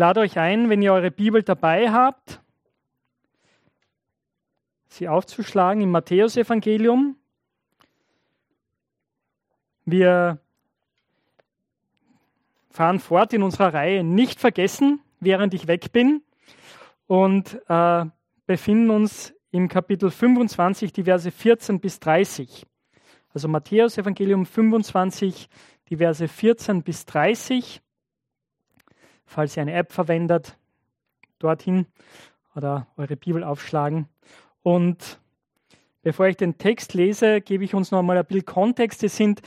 lade euch ein, wenn ihr eure Bibel dabei habt, sie aufzuschlagen im Matthäusevangelium. Wir fahren fort in unserer Reihe Nicht vergessen, während ich weg bin und äh, befinden uns im Kapitel 25, die Verse 14 bis 30. Also Matthäus Evangelium 25, die Verse 14 bis 30. Falls ihr eine App verwendet, dorthin oder eure Bibel aufschlagen. Und bevor ich den Text lese, gebe ich uns noch mal ein bisschen Kontext. Es sind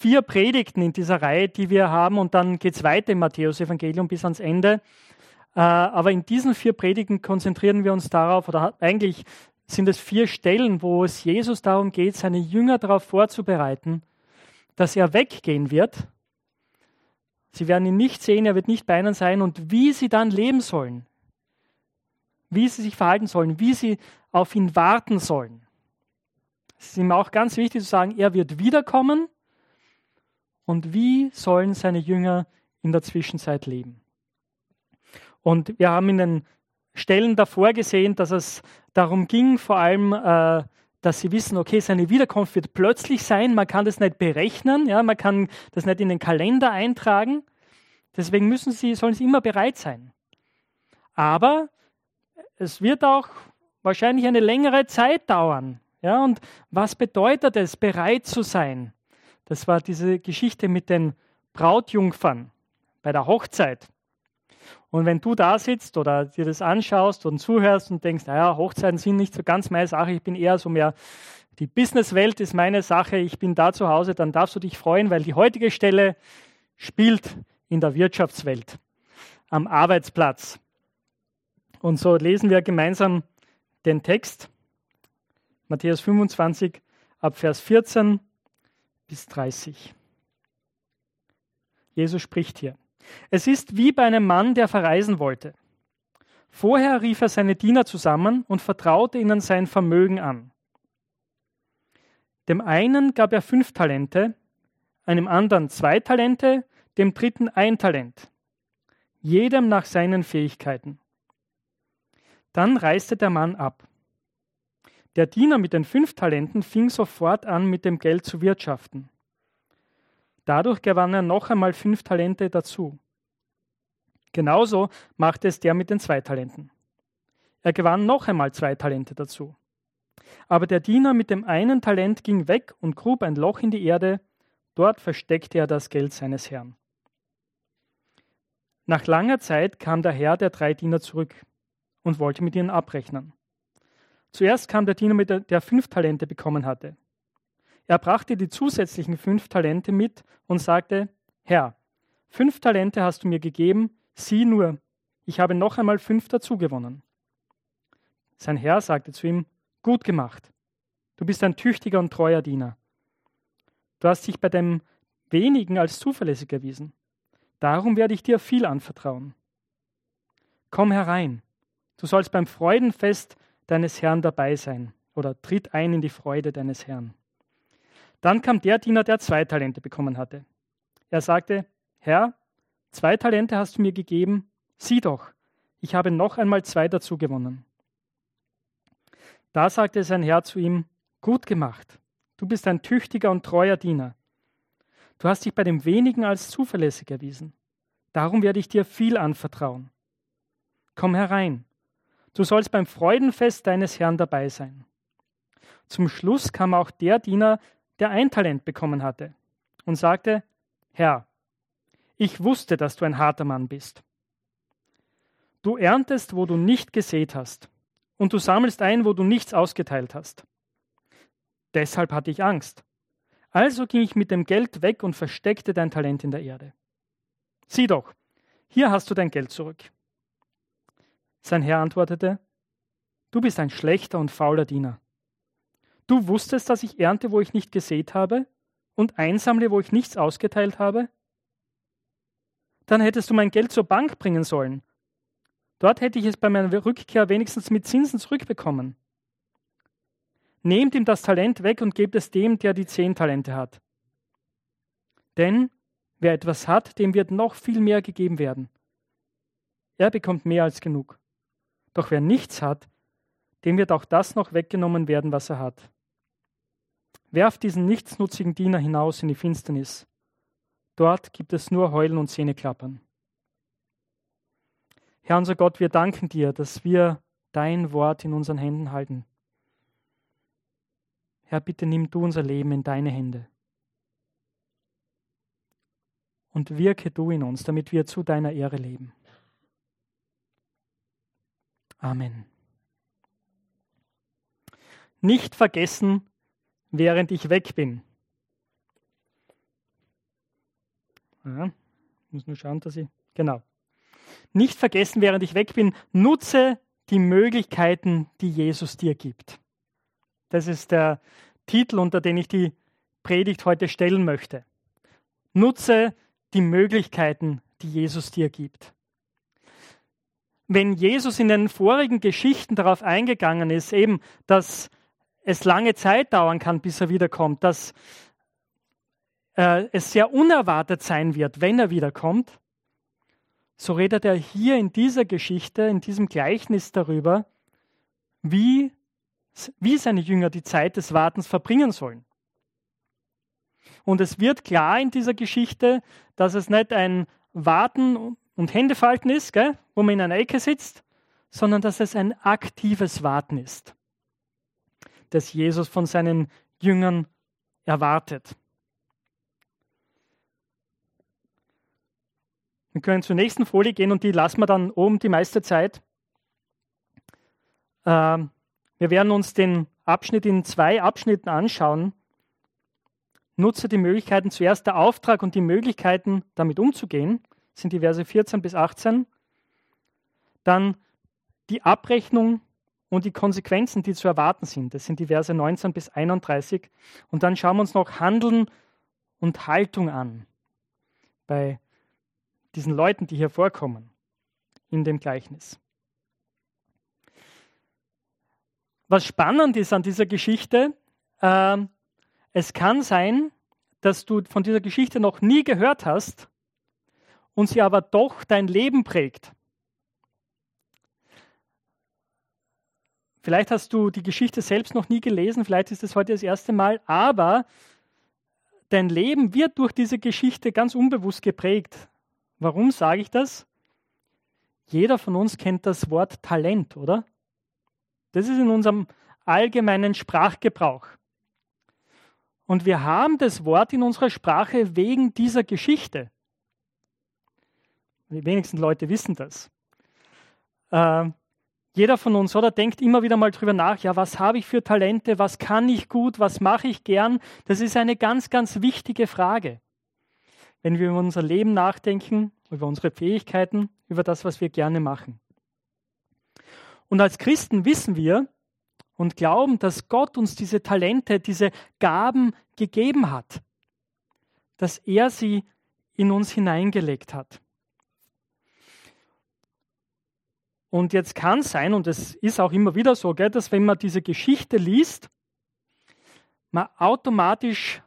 vier Predigten in dieser Reihe, die wir haben, und dann geht es weiter im Matthäus-Evangelium bis ans Ende. Äh, aber in diesen vier Predigten konzentrieren wir uns darauf, oder eigentlich sind es vier Stellen, wo es Jesus darum geht, seine Jünger darauf vorzubereiten, dass er weggehen wird. Sie werden ihn nicht sehen, er wird nicht bei ihnen sein und wie sie dann leben sollen, wie sie sich verhalten sollen, wie sie auf ihn warten sollen. Es ist ihm auch ganz wichtig zu sagen, er wird wiederkommen und wie sollen seine Jünger in der Zwischenzeit leben. Und wir haben in den Stellen davor gesehen, dass es darum ging, vor allem, äh, dass sie wissen, okay, seine Wiederkunft wird plötzlich sein, man kann das nicht berechnen, ja, man kann das nicht in den Kalender eintragen. Deswegen müssen sie, sollen sie immer bereit sein. Aber es wird auch wahrscheinlich eine längere Zeit dauern. Ja, und was bedeutet es, bereit zu sein? Das war diese Geschichte mit den Brautjungfern bei der Hochzeit. Und wenn du da sitzt oder dir das anschaust und zuhörst und denkst, naja, Hochzeiten sind nicht so ganz meine Sache, ich bin eher so mehr, die Businesswelt ist meine Sache, ich bin da zu Hause, dann darfst du dich freuen, weil die heutige Stelle spielt in der Wirtschaftswelt, am Arbeitsplatz. Und so lesen wir gemeinsam den Text, Matthäus 25 ab Vers 14 bis 30. Jesus spricht hier. Es ist wie bei einem Mann, der verreisen wollte. Vorher rief er seine Diener zusammen und vertraute ihnen sein Vermögen an. Dem einen gab er fünf Talente, einem anderen zwei Talente, dem dritten ein Talent, jedem nach seinen Fähigkeiten. Dann reiste der Mann ab. Der Diener mit den fünf Talenten fing sofort an, mit dem Geld zu wirtschaften. Dadurch gewann er noch einmal fünf Talente dazu. Genauso machte es der mit den zwei Talenten. Er gewann noch einmal zwei Talente dazu. Aber der Diener mit dem einen Talent ging weg und grub ein Loch in die Erde, dort versteckte er das Geld seines Herrn. Nach langer Zeit kam der Herr der drei Diener zurück und wollte mit ihnen abrechnen. Zuerst kam der Diener, mit der, der fünf Talente bekommen hatte. Er brachte die zusätzlichen fünf Talente mit und sagte, Herr, fünf Talente hast du mir gegeben, sieh nur, ich habe noch einmal fünf dazugewonnen. Sein Herr sagte zu ihm, gut gemacht, du bist ein tüchtiger und treuer Diener. Du hast dich bei dem wenigen als zuverlässig erwiesen. Darum werde ich dir viel anvertrauen. Komm herein, du sollst beim Freudenfest deines Herrn dabei sein oder tritt ein in die Freude deines Herrn. Dann kam der Diener, der zwei Talente bekommen hatte. Er sagte, Herr, zwei Talente hast du mir gegeben, sieh doch, ich habe noch einmal zwei dazu gewonnen. Da sagte sein Herr zu ihm, gut gemacht, du bist ein tüchtiger und treuer Diener. Du hast dich bei dem wenigen als zuverlässig erwiesen. Darum werde ich dir viel anvertrauen. Komm herein, du sollst beim Freudenfest deines Herrn dabei sein. Zum Schluss kam auch der Diener, der ein Talent bekommen hatte, und sagte, Herr, ich wusste, dass du ein harter Mann bist. Du erntest, wo du nicht gesät hast, und du sammelst ein, wo du nichts ausgeteilt hast. Deshalb hatte ich Angst. Also ging ich mit dem Geld weg und versteckte dein Talent in der Erde. Sieh doch, hier hast du dein Geld zurück. Sein Herr antwortete, Du bist ein schlechter und fauler Diener. Du wusstest, dass ich ernte, wo ich nicht gesät habe, und einsammle, wo ich nichts ausgeteilt habe? Dann hättest du mein Geld zur Bank bringen sollen. Dort hätte ich es bei meiner Rückkehr wenigstens mit Zinsen zurückbekommen. Nehmt ihm das Talent weg und gebt es dem, der die zehn Talente hat. Denn wer etwas hat, dem wird noch viel mehr gegeben werden. er bekommt mehr als genug. Doch wer nichts hat, dem wird auch das noch weggenommen werden, was er hat. Werft diesen nichtsnutzigen Diener hinaus in die Finsternis. Dort gibt es nur Heulen und Zähneklappern. Herr unser Gott, wir danken dir, dass wir dein Wort in unseren Händen halten. Herr, bitte nimm du unser Leben in deine Hände. Und wirke du in uns, damit wir zu deiner Ehre leben. Amen. Nicht vergessen, während ich weg bin. Ja, muss nur schauen, dass ich. Genau. Nicht vergessen, während ich weg bin, nutze die Möglichkeiten, die Jesus dir gibt. Das ist der Titel, unter den ich die Predigt heute stellen möchte. Nutze die Möglichkeiten, die Jesus dir gibt. Wenn Jesus in den vorigen Geschichten darauf eingegangen ist, eben, dass es lange Zeit dauern kann, bis er wiederkommt, dass äh, es sehr unerwartet sein wird, wenn er wiederkommt, so redet er hier in dieser Geschichte, in diesem Gleichnis darüber, wie, wie seine Jünger die Zeit des Wartens verbringen sollen. Und es wird klar in dieser Geschichte, dass es nicht ein Warten und Händefalten ist, gell, wo man in einer Ecke sitzt, sondern dass es ein aktives Warten ist das Jesus von seinen Jüngern erwartet. Wir können zur nächsten Folie gehen und die lassen wir dann oben die meiste Zeit. Ähm, wir werden uns den Abschnitt in zwei Abschnitten anschauen. Nutze die Möglichkeiten, zuerst der Auftrag und die Möglichkeiten, damit umzugehen, sind die Verse 14 bis 18. Dann die Abrechnung und die Konsequenzen, die zu erwarten sind. Das sind die Verse 19 bis 31. Und dann schauen wir uns noch Handeln und Haltung an bei diesen Leuten, die hier vorkommen in dem Gleichnis. Was spannend ist an dieser Geschichte, äh, es kann sein, dass du von dieser Geschichte noch nie gehört hast und sie aber doch dein Leben prägt. Vielleicht hast du die Geschichte selbst noch nie gelesen, vielleicht ist es heute das erste Mal, aber dein Leben wird durch diese Geschichte ganz unbewusst geprägt. Warum sage ich das? Jeder von uns kennt das Wort Talent, oder? Das ist in unserem allgemeinen Sprachgebrauch. Und wir haben das Wort in unserer Sprache wegen dieser Geschichte. Die wenigsten Leute wissen das. Ähm, jeder von uns, oder, denkt immer wieder mal drüber nach, ja, was habe ich für Talente, was kann ich gut, was mache ich gern? Das ist eine ganz, ganz wichtige Frage. Wenn wir über unser Leben nachdenken, über unsere Fähigkeiten, über das, was wir gerne machen. Und als Christen wissen wir und glauben, dass Gott uns diese Talente, diese Gaben gegeben hat, dass er sie in uns hineingelegt hat. Und jetzt kann sein, und es ist auch immer wieder so, gell, dass wenn man diese Geschichte liest, man automatisch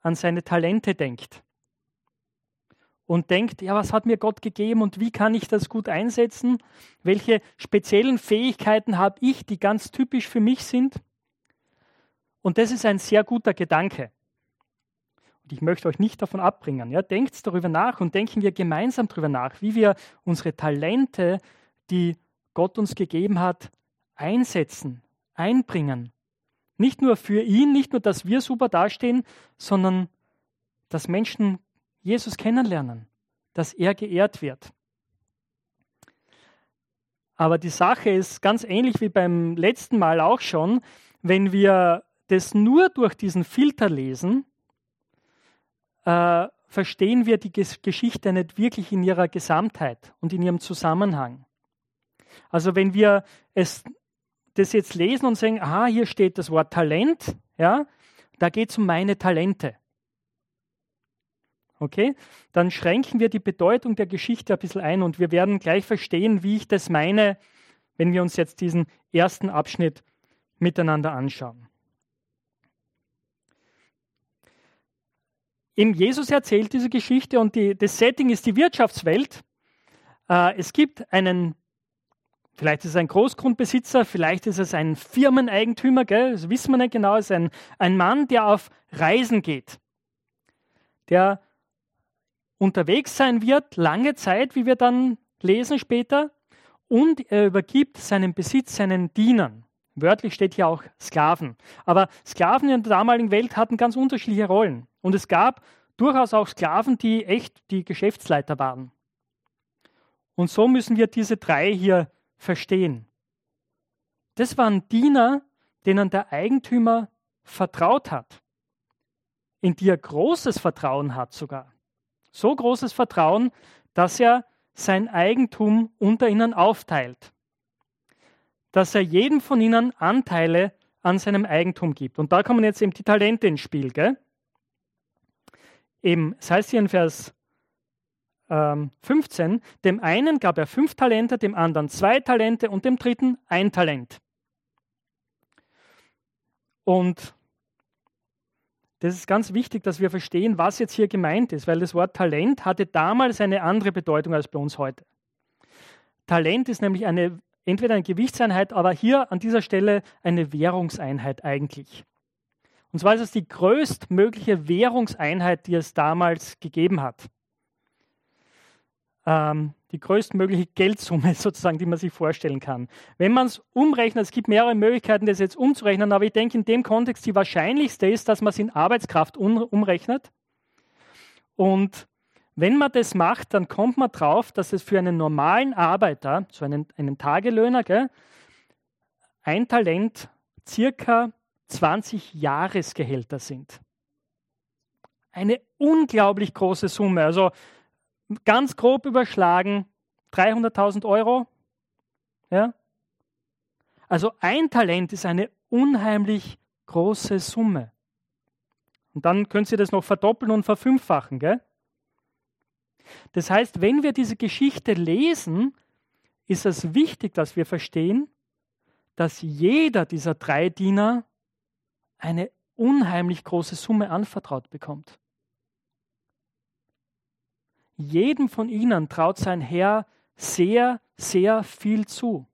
an seine Talente denkt. Und denkt, ja, was hat mir Gott gegeben und wie kann ich das gut einsetzen? Welche speziellen Fähigkeiten habe ich, die ganz typisch für mich sind? Und das ist ein sehr guter Gedanke. Und ich möchte euch nicht davon abbringen. Ja, denkt darüber nach und denken wir gemeinsam darüber nach, wie wir unsere Talente die Gott uns gegeben hat, einsetzen, einbringen. Nicht nur für ihn, nicht nur, dass wir super dastehen, sondern dass Menschen Jesus kennenlernen, dass er geehrt wird. Aber die Sache ist ganz ähnlich wie beim letzten Mal auch schon, wenn wir das nur durch diesen Filter lesen, äh, verstehen wir die Geschichte nicht wirklich in ihrer Gesamtheit und in ihrem Zusammenhang. Also wenn wir es, das jetzt lesen und sagen, aha, hier steht das Wort Talent, ja, da geht es um meine Talente. Okay, dann schränken wir die Bedeutung der Geschichte ein bisschen ein und wir werden gleich verstehen, wie ich das meine, wenn wir uns jetzt diesen ersten Abschnitt miteinander anschauen. Eben Jesus erzählt diese Geschichte und die, das Setting ist die Wirtschaftswelt. äh, es gibt einen, vielleicht ist es ein Großgrundbesitzer, vielleicht ist es ein Firmeneigentümer, gell? das wissen wir nicht genau, es ist ein, ein Mann, der auf Reisen geht, der unterwegs sein wird, lange Zeit, wie wir dann lesen später, und er übergibt seinen Besitz seinen Dienern. Wörtlich steht hier auch Sklaven. Aber Sklaven in der damaligen Welt hatten ganz unterschiedliche Rollen. Und es gab durchaus auch Sklaven, die echt die Geschäftsleiter waren. Und so müssen wir diese drei hier verstehen. Das waren Diener, denen der Eigentümer vertraut hat, in die er großes Vertrauen hat sogar. So großes Vertrauen, dass er sein Eigentum unter ihnen aufteilt. Dass er jedem von ihnen Anteile an seinem Eigentum gibt. Und da kommen jetzt eben die Talente ins Spiel. Gell? Eben, es heißt hier in Vers ähm, 15, dem einen gab er fünf Talente, dem anderen zwei Talente und dem dritten ein Talent. Und das ist ganz wichtig, dass wir verstehen, was jetzt hier gemeint ist, weil das Wort Talent hatte damals eine andere Bedeutung als bei uns heute. Talent ist nämlich eine, entweder eine Gewichtseinheit, aber hier an dieser Stelle eine Währungseinheit eigentlich. Und zwar ist es die größtmögliche Währungseinheit, die es damals gegeben hat ähm, die größtmögliche Geldsumme sozusagen, die man sich vorstellen kann. Wenn man es umrechnet, es gibt mehrere Möglichkeiten, das jetzt umzurechnen, aber ich denke in dem Kontext die wahrscheinlichste ist, dass man es in Arbeitskraft umrechnet. Und wenn man das macht, dann kommt man drauf, dass es für einen normalen Arbeiter, so einen, einen Tagelöhner, gell, ein Talent circa 20 Jahresgehälter sind. Eine unglaublich große Summe. Also ganz grob überschlagen 300.000 Euro. Ja? Also ein Talent ist eine unheimlich große Summe. Und dann können Sie das noch verdoppeln und verfünffachen. Gell? Das heißt, wenn wir diese Geschichte lesen, ist es wichtig, dass wir verstehen, dass jeder dieser drei Diener eine unheimlich große Summe anvertraut bekommt. Jedem von ihnen traut sein Herr sehr, sehr viel zu.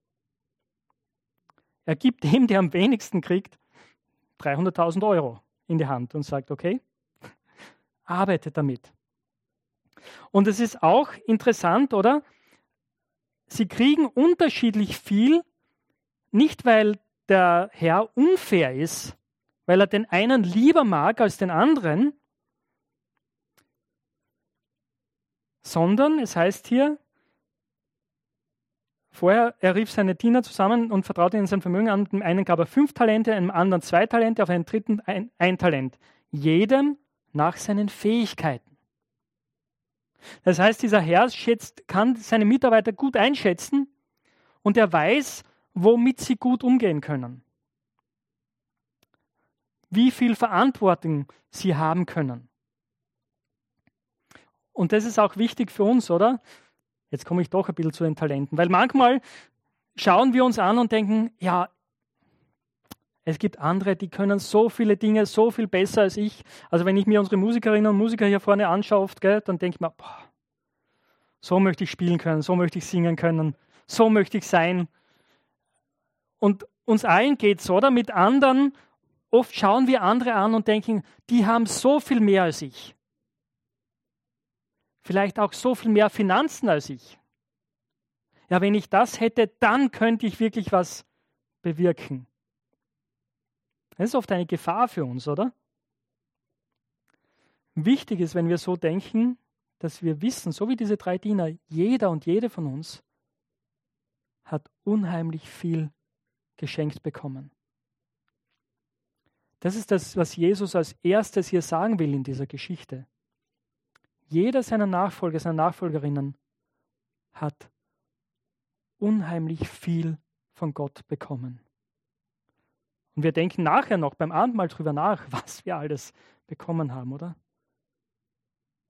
Er gibt dem, der am wenigsten kriegt, 300.000 Euro in die Hand und sagt, okay, arbeitet damit. Und es ist auch interessant, oder? Sie kriegen unterschiedlich viel, nicht weil der Herr unfair ist, weil er den einen lieber mag als den anderen, sondern es heißt hier, vorher, er rief seine Diener zusammen und vertraute ihnen sein Vermögen an. Dem einen gab er fünf Talente, einem anderen zwei Talente, auf einen dritten ein, ein Talent. Jedem nach seinen Fähigkeiten. Das heißt, dieser Herr schätzt, kann seine Mitarbeiter gut einschätzen und er weiß, womit sie gut umgehen können. Wie viel Verantwortung sie haben können. Und das ist auch wichtig für uns, oder? Jetzt komme ich doch ein bisschen zu den Talenten, weil manchmal schauen wir uns an und denken, ja, es gibt andere, die können so viele Dinge so viel besser als ich. Also wenn ich mir unsere Musikerinnen und Musiker hier vorne anschaue, oft, gell, dann denke ich mir, boah, so möchte ich spielen können, so möchte ich singen können, so möchte ich sein. Und uns allen geht es, oder? Mit anderen, oft schauen wir andere an und denken, die haben so viel mehr als ich vielleicht auch so viel mehr Finanzen als ich. Ja, wenn ich das hätte, dann könnte ich wirklich was bewirken. Das ist oft eine Gefahr für uns, oder? Wichtig ist, wenn wir so denken, dass wir wissen, so wie diese drei Diener, jeder und jede von uns hat unheimlich viel geschenkt bekommen. Das ist das, was Jesus als erstes hier sagen will in dieser Geschichte. Jeder seiner Nachfolger, seiner Nachfolgerinnen hat unheimlich viel von Gott bekommen. Und wir denken nachher noch beim Abendmahl drüber nach, was wir alles bekommen haben, oder?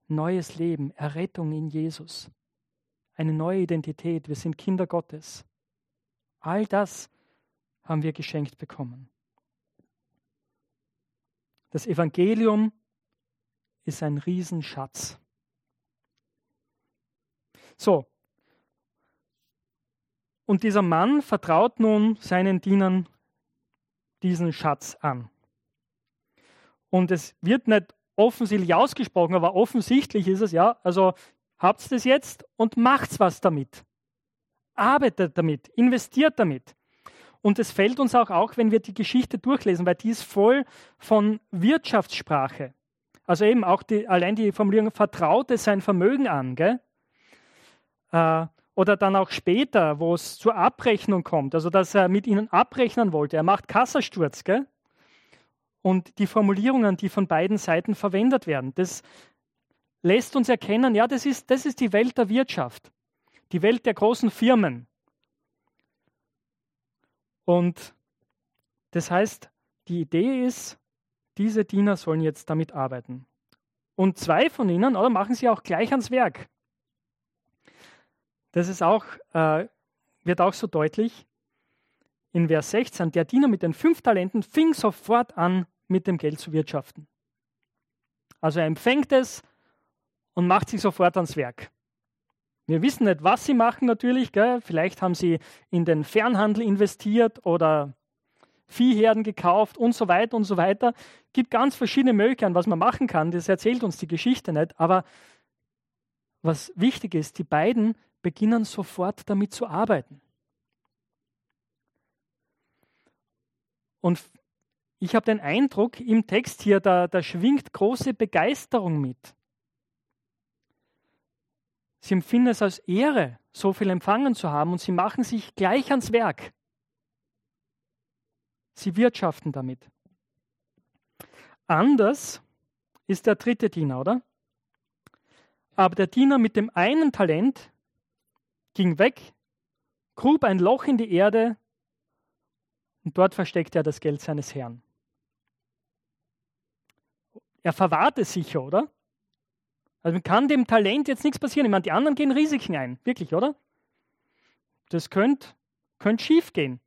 Neues Leben, Errettung in Jesus, eine neue Identität, wir sind Kinder Gottes. All das haben wir geschenkt bekommen. Das Evangelium ist ein Riesenschatz. So, Und dieser Mann vertraut nun seinen Dienern diesen Schatz an. Und es wird nicht offensichtlich ausgesprochen, aber offensichtlich ist es ja, also habt das jetzt und macht was damit. Arbeitet damit, investiert damit. Und es fällt uns auch auf, wenn wir die Geschichte durchlesen, weil die ist voll von Wirtschaftssprache. Also eben auch die, allein die Formulierung vertraute sein Vermögen an. Gell? Äh, oder dann auch später, wo es zur Abrechnung kommt, also dass er mit ihnen abrechnen wollte. Er macht Kassasturz. Gell? Und die Formulierungen, die von beiden Seiten verwendet werden, das lässt uns erkennen, ja, das ist, das ist die Welt der Wirtschaft, die Welt der großen Firmen. Und das heißt, die Idee ist, diese Diener sollen jetzt damit arbeiten. Und zwei von ihnen, oder machen sie auch gleich ans Werk. Das ist auch, äh, wird auch so deutlich in Vers 16. Der Diener mit den fünf Talenten fing sofort an, mit dem Geld zu wirtschaften. Also er empfängt es und macht sich sofort ans Werk. Wir wissen nicht, was sie machen natürlich. Gell? Vielleicht haben sie in den Fernhandel investiert oder Viehherden gekauft und so weiter und so weiter. Es gibt ganz verschiedene Möglichkeiten, was man machen kann. Das erzählt uns die Geschichte nicht. Aber was wichtig ist, die beiden beginnen sofort damit zu arbeiten. Und ich habe den Eindruck, im Text hier, da, da schwingt große Begeisterung mit. Sie empfinden es als Ehre, so viel empfangen zu haben und sie machen sich gleich ans Werk. Sie wirtschaften damit. Anders ist der dritte Diener, oder? Aber der Diener mit dem einen Talent ging weg, grub ein Loch in die Erde und dort versteckte er das Geld seines Herrn. Er verwahrte sicher, oder? Also kann dem Talent jetzt nichts passieren. Ich meine, die anderen gehen Risiken ein, wirklich, oder? Das könnte könnt schief gehen.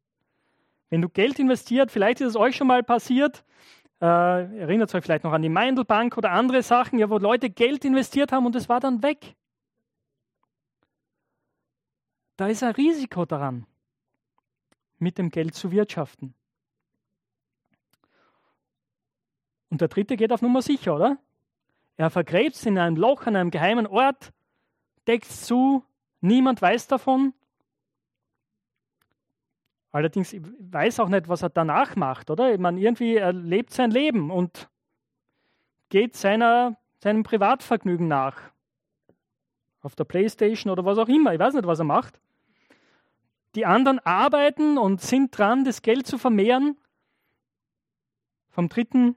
Wenn du Geld investiert, vielleicht ist es euch schon mal passiert, äh, erinnert euch vielleicht noch an die Meindelbank oder andere Sachen, ja, wo Leute Geld investiert haben und es war dann weg. Da ist ein Risiko daran, mit dem Geld zu wirtschaften. Und der dritte geht auf Nummer sicher, oder? Er vergräbt es in einem Loch an einem geheimen Ort, deckt es zu, niemand weiß davon. Allerdings weiß auch nicht, was er danach macht, oder? Meine, irgendwie er lebt sein Leben und geht seiner, seinem Privatvergnügen nach. Auf der Playstation oder was auch immer. Ich weiß nicht, was er macht. Die anderen arbeiten und sind dran, das Geld zu vermehren. Vom dritten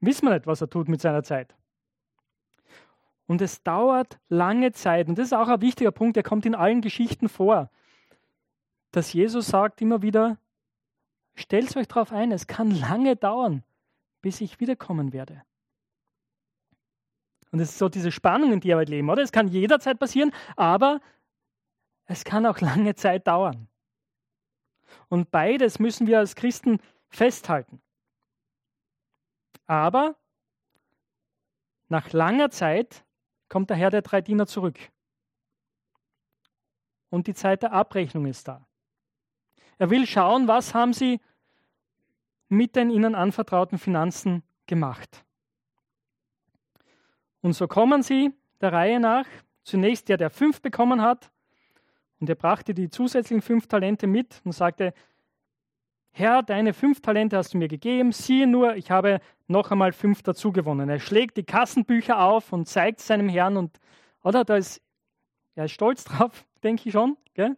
wissen wir nicht, was er tut mit seiner Zeit. Und es dauert lange Zeit. Und das ist auch ein wichtiger Punkt, der kommt in allen Geschichten vor. Dass Jesus sagt immer wieder, stellt euch darauf ein, es kann lange dauern, bis ich wiederkommen werde. Und es ist so diese Spannung, in die wir halt leben, oder? Es kann jederzeit passieren, aber es kann auch lange Zeit dauern. Und beides müssen wir als Christen festhalten. Aber nach langer Zeit kommt der Herr der drei Diener zurück. Und die Zeit der Abrechnung ist da. Er will schauen, was haben sie mit den ihnen anvertrauten Finanzen gemacht. Und so kommen sie der Reihe nach. Zunächst der, der fünf bekommen hat, und er brachte die zusätzlichen fünf Talente mit und sagte, Herr, deine fünf Talente hast du mir gegeben, siehe nur, ich habe noch einmal fünf dazu gewonnen. Er schlägt die Kassenbücher auf und zeigt seinem Herrn und, oder, da ist, er ist stolz drauf, denke ich schon, gell?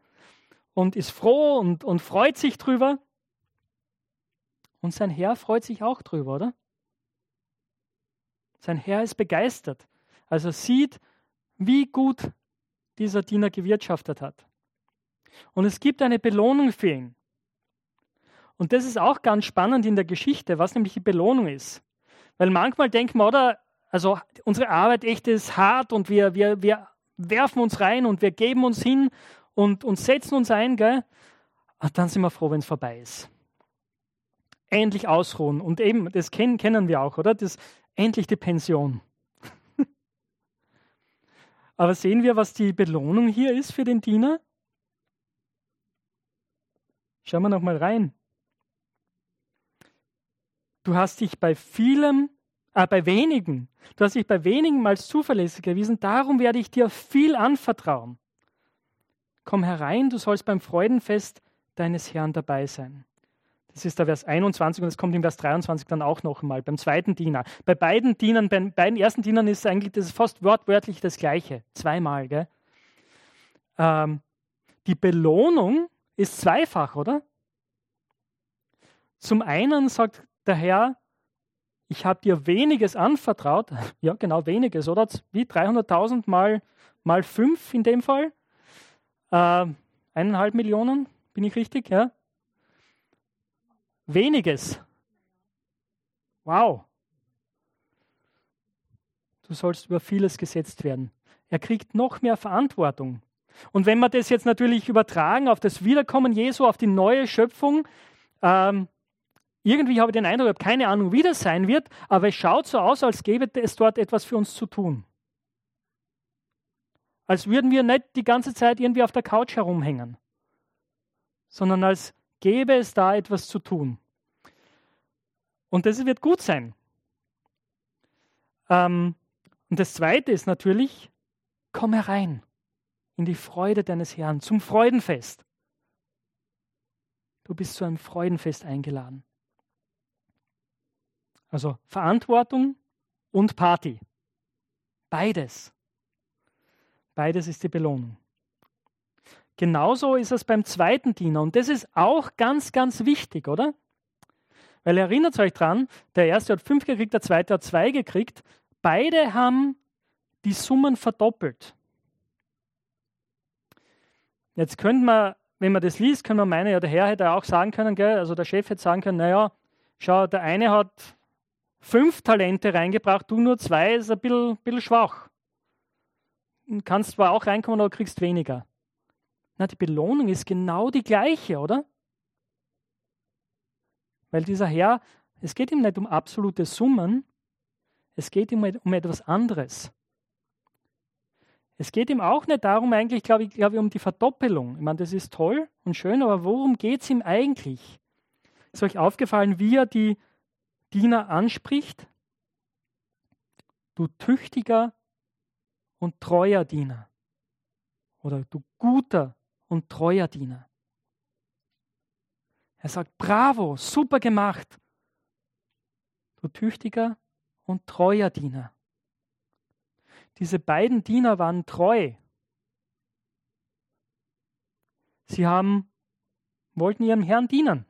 und ist froh und, und freut sich drüber. Und sein Herr freut sich auch drüber, oder? Sein Herr ist begeistert. Also sieht, wie gut dieser Diener gewirtschaftet hat. Und es gibt eine Belohnung für ihn. Und das ist auch ganz spannend in der Geschichte, was nämlich die Belohnung ist. Weil manchmal denken wir, oder, also unsere Arbeit echt ist hart und wir, wir, wir werfen uns rein und wir geben uns hin und, und setzen uns ein, gell? Und dann sind wir froh, wenn es vorbei ist. Endlich ausruhen. Und eben, das kennen, kennen wir auch, oder? Das endlich die Pension. Aber sehen wir, was die Belohnung hier ist für den Diener? Schauen wir noch mal rein. Du hast dich bei vielem, äh, bei wenigen, du hast dich bei wenigen als zuverlässig erwiesen, darum werde ich dir viel anvertrauen. Komm herein, du sollst beim Freudenfest deines Herrn dabei sein. Das ist der Vers 21 und es kommt im Vers 23 dann auch noch einmal beim zweiten Diener. Bei beiden Dienern, bei beiden ersten Dienern ist eigentlich das ist fast wortwörtlich das Gleiche. Zweimal, gell? Ähm, die Belohnung ist zweifach, oder? Zum einen sagt der Herr, ich habe dir weniges anvertraut. Ja, genau, weniges, oder? Wie 300.000 mal, mal 5 in dem Fall. Äh, eineinhalb Millionen, bin ich richtig? Ja? Weniges. Wow. Du sollst über vieles gesetzt werden. Er kriegt noch mehr Verantwortung. Und wenn wir das jetzt natürlich übertragen auf das Wiederkommen Jesu, auf die neue Schöpfung, ähm, irgendwie habe ich den Eindruck, ich habe keine Ahnung, wie das sein wird, aber es schaut so aus, als gäbe es dort etwas für uns zu tun. Als würden wir nicht die ganze Zeit irgendwie auf der Couch herumhängen, sondern als gäbe es da etwas zu tun. Und das wird gut sein. Ähm, und das Zweite ist natürlich, komm herein in die Freude deines Herrn, zum Freudenfest. Du bist zu einem Freudenfest eingeladen. Also Verantwortung und Party. Beides. Beides ist die Belohnung. Genauso ist es beim zweiten Diener. Und das ist auch ganz, ganz wichtig, oder? Weil erinnert euch dran, der erste hat fünf gekriegt, der zweite hat zwei gekriegt. Beide haben die Summen verdoppelt. Jetzt könnte man, wenn man das liest, können wir meinen, ja, der Herr hätte auch sagen können, gell, also der Chef hätte sagen können, naja, schau, der eine hat fünf Talente reingebracht, du nur zwei, ist ein bisschen, bisschen schwach. Du kannst zwar auch reinkommen, aber kriegst weniger. Na, die Belohnung ist genau die gleiche, oder? Weil dieser Herr, es geht ihm nicht um absolute Summen, es geht ihm um etwas anderes. Es geht ihm auch nicht darum, eigentlich, glaube ich, glaube ich, um die Verdoppelung. Ich meine, das ist toll und schön, aber worum geht es ihm eigentlich? Ist euch aufgefallen, wie er die Diener anspricht? Du tüchtiger und treuer Diener. Oder du guter und treuer Diener. Er sagt, bravo, super gemacht. Du tüchtiger und treuer Diener. Diese beiden Diener waren treu. Sie haben, wollten ihrem Herrn dienen.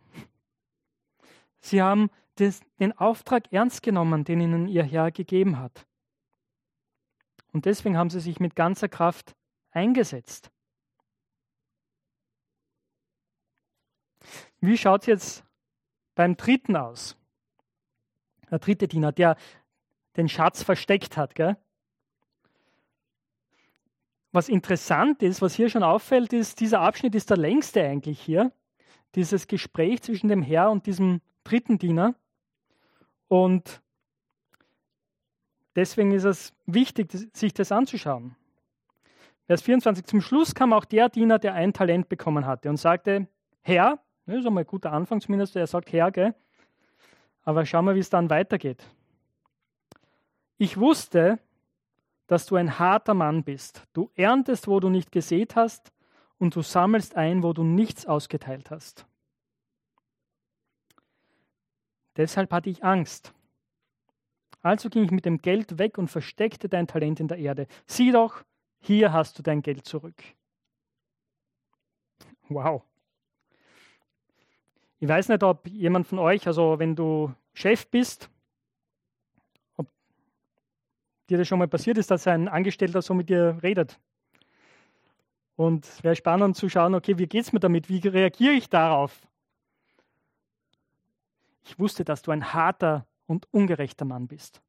Sie haben des, den Auftrag ernst genommen, den ihnen ihr Herr gegeben hat. Und deswegen haben sie sich mit ganzer Kraft eingesetzt. Wie schaut es jetzt beim dritten aus? Der dritte Diener, der den Schatz versteckt hat. Gell? Was interessant ist, was hier schon auffällt, ist, dieser Abschnitt ist der längste eigentlich hier. Dieses Gespräch zwischen dem Herr und diesem dritten Diener. Und deswegen ist es wichtig, sich das anzuschauen. Vers 24, zum Schluss kam auch der Diener, der ein Talent bekommen hatte und sagte, Herr, das ist einmal ein guter Anfang zumindest, er sagt Herr, gell? aber schauen wir, wie es dann weitergeht. Ich wusste, dass du ein harter Mann bist. Du erntest, wo du nicht gesät hast, und du sammelst ein, wo du nichts ausgeteilt hast. Deshalb hatte ich Angst. Also ging ich mit dem Geld weg und versteckte dein Talent in der Erde. Sieh doch, hier hast du dein Geld zurück. Wow. Ich weiß nicht, ob jemand von euch, also wenn du Chef bist, dir das schon mal passiert ist, dass ein Angestellter so mit dir redet. Und es wäre spannend zu schauen, okay, wie geht es mir damit? Wie reagiere ich darauf? Ich wusste, dass du ein harter und ungerechter Mann bist.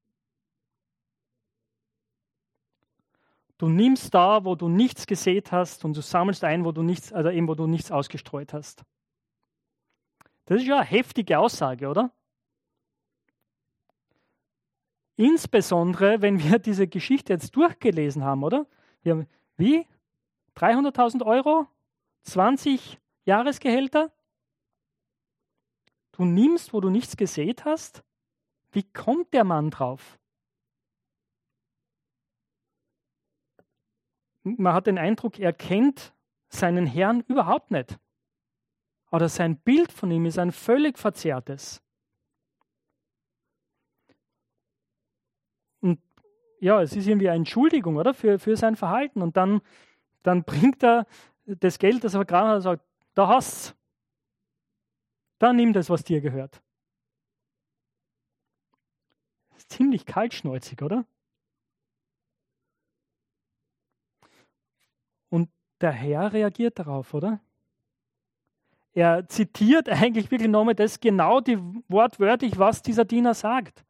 Du nimmst da, wo du nichts gesät hast, und du sammelst ein, wo du nichts, also eben, wo du nichts ausgestreut hast. Das ist ja eine heftige Aussage, oder? Insbesondere, wenn wir diese Geschichte jetzt durchgelesen haben, oder? Wir haben, wie? 300.000 Euro? 20 Jahresgehälter? Du nimmst, wo du nichts gesät hast? Wie kommt der Mann drauf? Man hat den Eindruck, er kennt seinen Herrn überhaupt nicht. Oder sein Bild von ihm ist ein völlig verzerrtes. Ja, es ist irgendwie eine Entschuldigung, oder? Für, für sein Verhalten. Und dann, dann bringt er das Geld, das er vergraben hat, und sagt, da hast Dann nimm das, was dir gehört. Ist ziemlich kaltschnäuzig, oder? Und der Herr reagiert darauf, oder? Er zitiert eigentlich wirklich nochmal das genau die wortwörtlich, was dieser Diener sagt.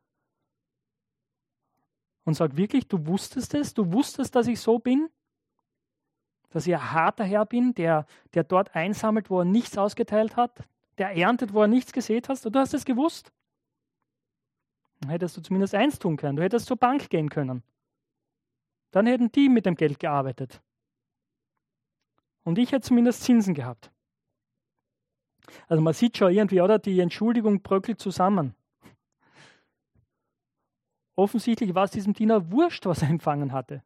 Und sagt wirklich, du wusstest es, du wusstest, dass ich so bin, dass ich ein harter Herr bin, der, der dort einsammelt, wo er nichts ausgeteilt hat, der erntet, wo er nichts gesät. Und du hast es gewusst. Dann hättest du zumindest eins tun können. Du hättest zur Bank gehen können. Dann hätten die mit dem Geld gearbeitet. Und ich hätte zumindest Zinsen gehabt. Also man sieht schon irgendwie, oder? Die Entschuldigung bröckelt zusammen. Offensichtlich war es diesem Diener wurscht, was er empfangen hatte.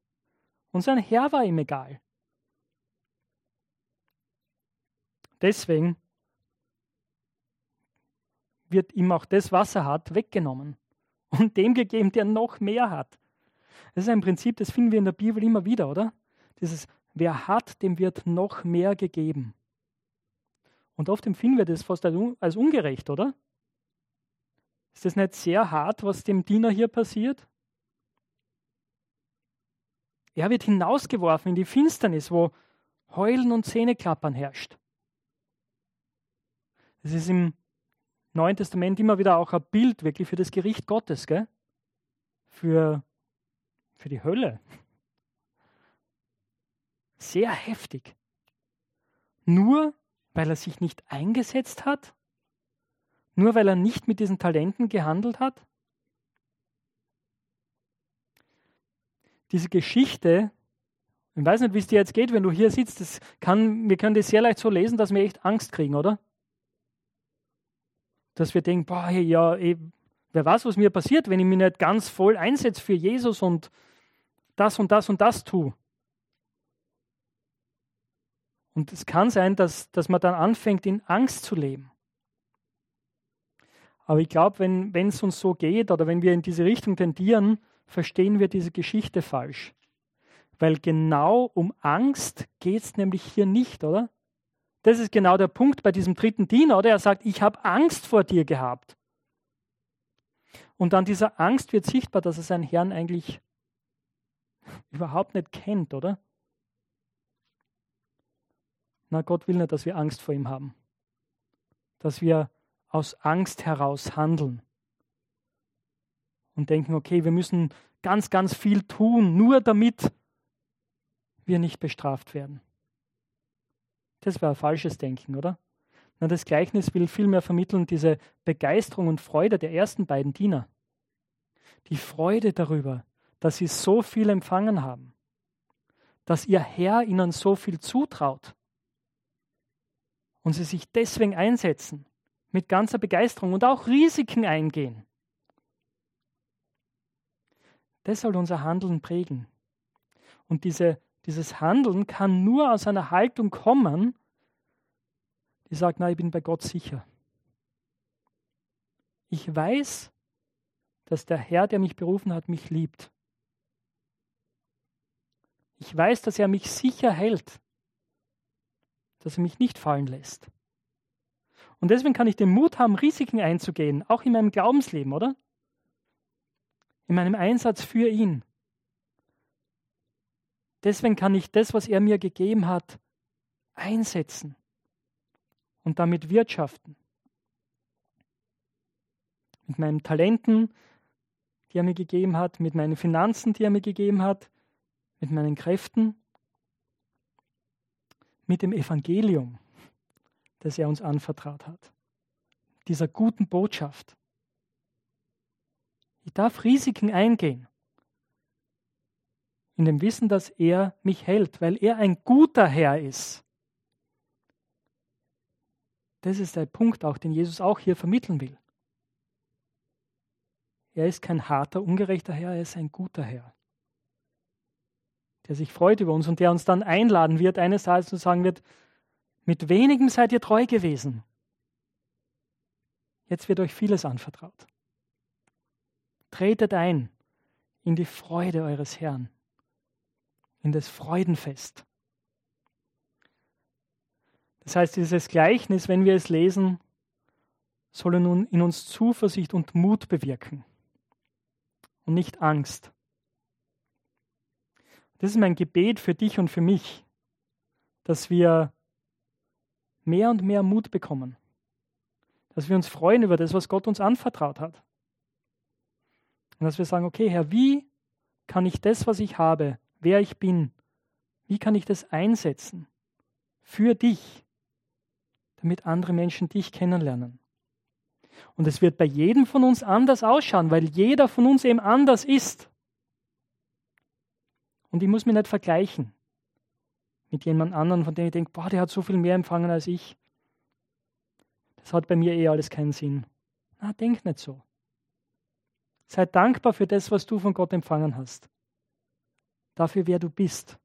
Und sein Herr war ihm egal. Deswegen wird ihm auch das, was er hat, weggenommen und dem gegeben, der noch mehr hat. Das ist ein Prinzip, das finden wir in der Bibel immer wieder, oder? Dieses, wer hat, dem wird noch mehr gegeben. Und oft empfinden wir das fast als ungerecht, oder? Ist das nicht sehr hart, was dem Diener hier passiert? Er wird hinausgeworfen in die Finsternis, wo Heulen und Zähneklappern herrscht. Es ist im Neuen Testament immer wieder auch ein Bild wirklich für das Gericht Gottes, gell? Für, für die Hölle. Sehr heftig. Nur weil er sich nicht eingesetzt hat? Nur weil er nicht mit diesen Talenten gehandelt hat? Diese Geschichte, ich weiß nicht, wie es dir jetzt geht, wenn du hier sitzt, das kann, wir können das sehr leicht so lesen, dass wir echt Angst kriegen, oder? Dass wir denken, boah, ja, ey, eh, wer weiß, was mir passiert, wenn ich mich nicht ganz voll einsetze für Jesus und das und das und das tue. Und es kann sein, dass, dass man dann anfängt, in Angst zu leben. Aber ich glaube, wenn es uns so geht oder wenn wir in diese Richtung tendieren, verstehen wir diese Geschichte falsch. Weil genau um Angst geht es nämlich hier nicht, oder? Das ist genau der Punkt bei diesem dritten Diener, oder? Er sagt, ich habe Angst vor dir gehabt. Und an dieser Angst wird sichtbar, dass er seinen Herrn eigentlich überhaupt nicht kennt, oder? Na, Gott will nicht, dass wir Angst vor ihm haben. Dass wir aus Angst heraus handeln. Und denken, okay, wir müssen ganz, ganz viel tun, nur damit wir nicht bestraft werden. Das wäre falsches Denken, oder? Na, das Gleichnis will vielmehr vermitteln diese Begeisterung und Freude der ersten beiden Diener. Die Freude darüber, dass sie so viel empfangen haben, dass ihr Herr ihnen so viel zutraut und sie sich deswegen einsetzen, mit ganzer Begeisterung und auch Risiken eingehen. Das soll unser Handeln prägen. Und diese, dieses Handeln kann nur aus einer Haltung kommen, die sagt, na, ich bin bei Gott sicher. Ich weiß, dass der Herr, der mich berufen hat, mich liebt. Ich weiß, dass er mich sicher hält dass er mich nicht fallen lässt. Und deswegen kann ich den Mut haben, Risiken einzugehen, auch in meinem Glaubensleben, oder? In meinem Einsatz für ihn. Deswegen kann ich das, was er mir gegeben hat, einsetzen und damit wirtschaften. Mit meinen Talenten, die er mir gegeben hat, mit meinen Finanzen, die er mir gegeben hat, mit meinen Kräften mit dem Evangelium, das er uns anvertraut hat. Dieser guten Botschaft. Ich darf Risiken eingehen. In dem Wissen, dass er mich hält, weil er ein guter Herr ist. Das ist der Punkt auch, den Jesus auch hier vermitteln will. Er ist kein harter, ungerechter Herr, er ist ein guter Herr, der sich freut über uns und der uns dann einladen wird, eines Tages zu sagen wird, mit wenigem seid ihr treu gewesen. Jetzt wird euch vieles anvertraut. Tretet ein in die Freude eures Herrn, in das Freudenfest. Das heißt, dieses Gleichnis, wenn wir es lesen, soll nun in uns Zuversicht und Mut bewirken und nicht Angst. Das ist mein Gebet für dich und für mich, dass wir mehr und mehr Mut bekommen, dass wir uns freuen über das, was Gott uns anvertraut hat. Und dass wir sagen, okay, Herr, wie kann ich das, was ich habe, wer ich bin, wie kann ich das einsetzen für dich, damit andere Menschen dich kennenlernen. Und es wird bei jedem von uns anders ausschauen, weil jeder von uns eben anders ist. Und ich muss mich nicht vergleichen mit jemand anderem, von dem ich denke, boah, der hat so viel mehr empfangen als ich. Das hat bei mir eh alles keinen Sinn. Na, denk nicht so. Sei dankbar für das, was du von Gott empfangen hast. Dafür, wer du bist.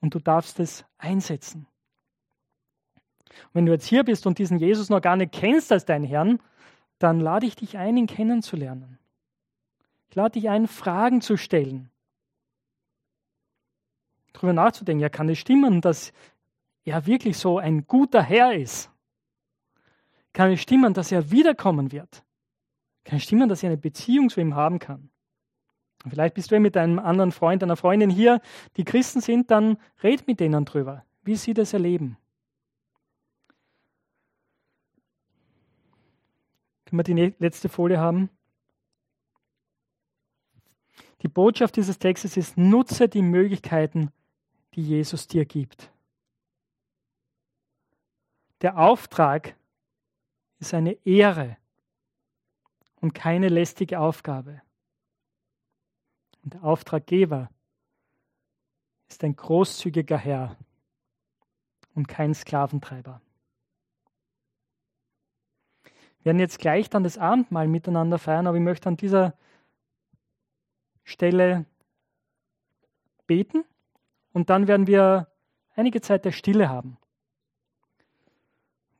Und du darfst es einsetzen. Wenn du jetzt hier bist und diesen Jesus noch gar nicht kennst als deinen Herrn, dann lade ich dich ein, ihn kennenzulernen. Ich lade dich ein, Fragen zu stellen. Darüber nachzudenken, ja, kann es stimmen, dass er wirklich so ein guter Herr ist? Kann es stimmen, dass er wiederkommen wird? Kann es stimmen, dass ich eine Beziehung zu ihm haben kann? vielleicht bist du mit einem anderen Freund, einer Freundin hier, die Christen sind, dann red mit denen drüber, wie sie das erleben. Können wir die letzte Folie haben? Die Botschaft dieses Textes ist, nutze die Möglichkeiten, die Jesus dir gibt. Der Auftrag ist eine Ehre und keine lästige Aufgabe. Und der Auftraggeber ist ein großzügiger Herr und kein Sklaventreiber. Wir werden jetzt gleich dann das Abendmahl miteinander feiern, aber ich möchte an dieser Stelle beten und dann werden wir einige Zeit der Stille haben,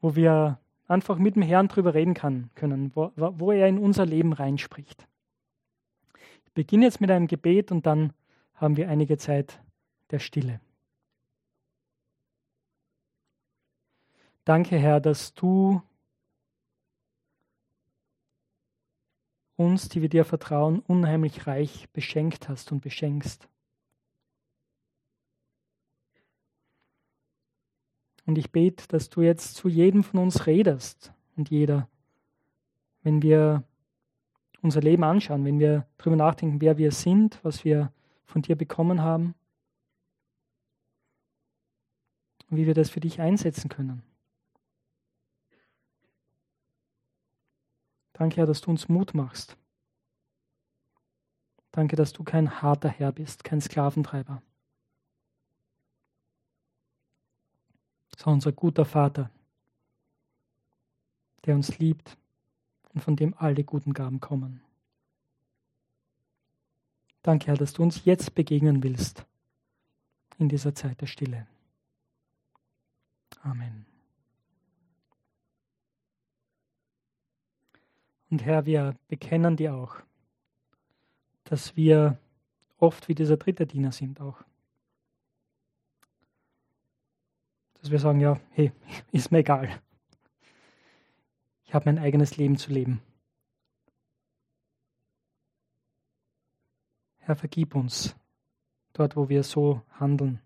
wo wir einfach mit dem Herrn drüber reden kann, können, wo, wo er in unser Leben reinspricht. Ich beginne jetzt mit einem Gebet und dann haben wir einige Zeit der Stille. Danke, Herr, dass du uns, die wir dir vertrauen, unheimlich reich beschenkt hast und beschenkst. Und ich bete, dass du jetzt zu jedem von uns redest und jeder, wenn wir unser Leben anschauen, wenn wir darüber nachdenken, wer wir sind, was wir von dir bekommen haben und wie wir das für dich einsetzen können. Danke, Herr, dass du uns Mut machst. Danke, dass du kein harter Herr bist, kein Sklaventreiber, sondern unser guter Vater, der uns liebt und von dem alle guten Gaben kommen. Danke, Herr, dass du uns jetzt begegnen willst in dieser Zeit der Stille. Amen. Und Herr, wir bekennen dir auch, dass wir oft wie dieser dritte Diener sind auch. Dass wir sagen, ja, hey, ist mir egal. Ich habe mein eigenes Leben zu leben. Herr, vergib uns dort, wo wir so handeln.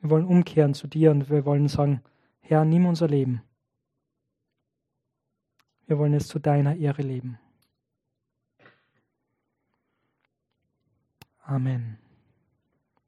Wir wollen umkehren zu dir und wir wollen sagen, Herr, nimm unser Leben. Wir wollen es zu deiner Ehre leben. Amen.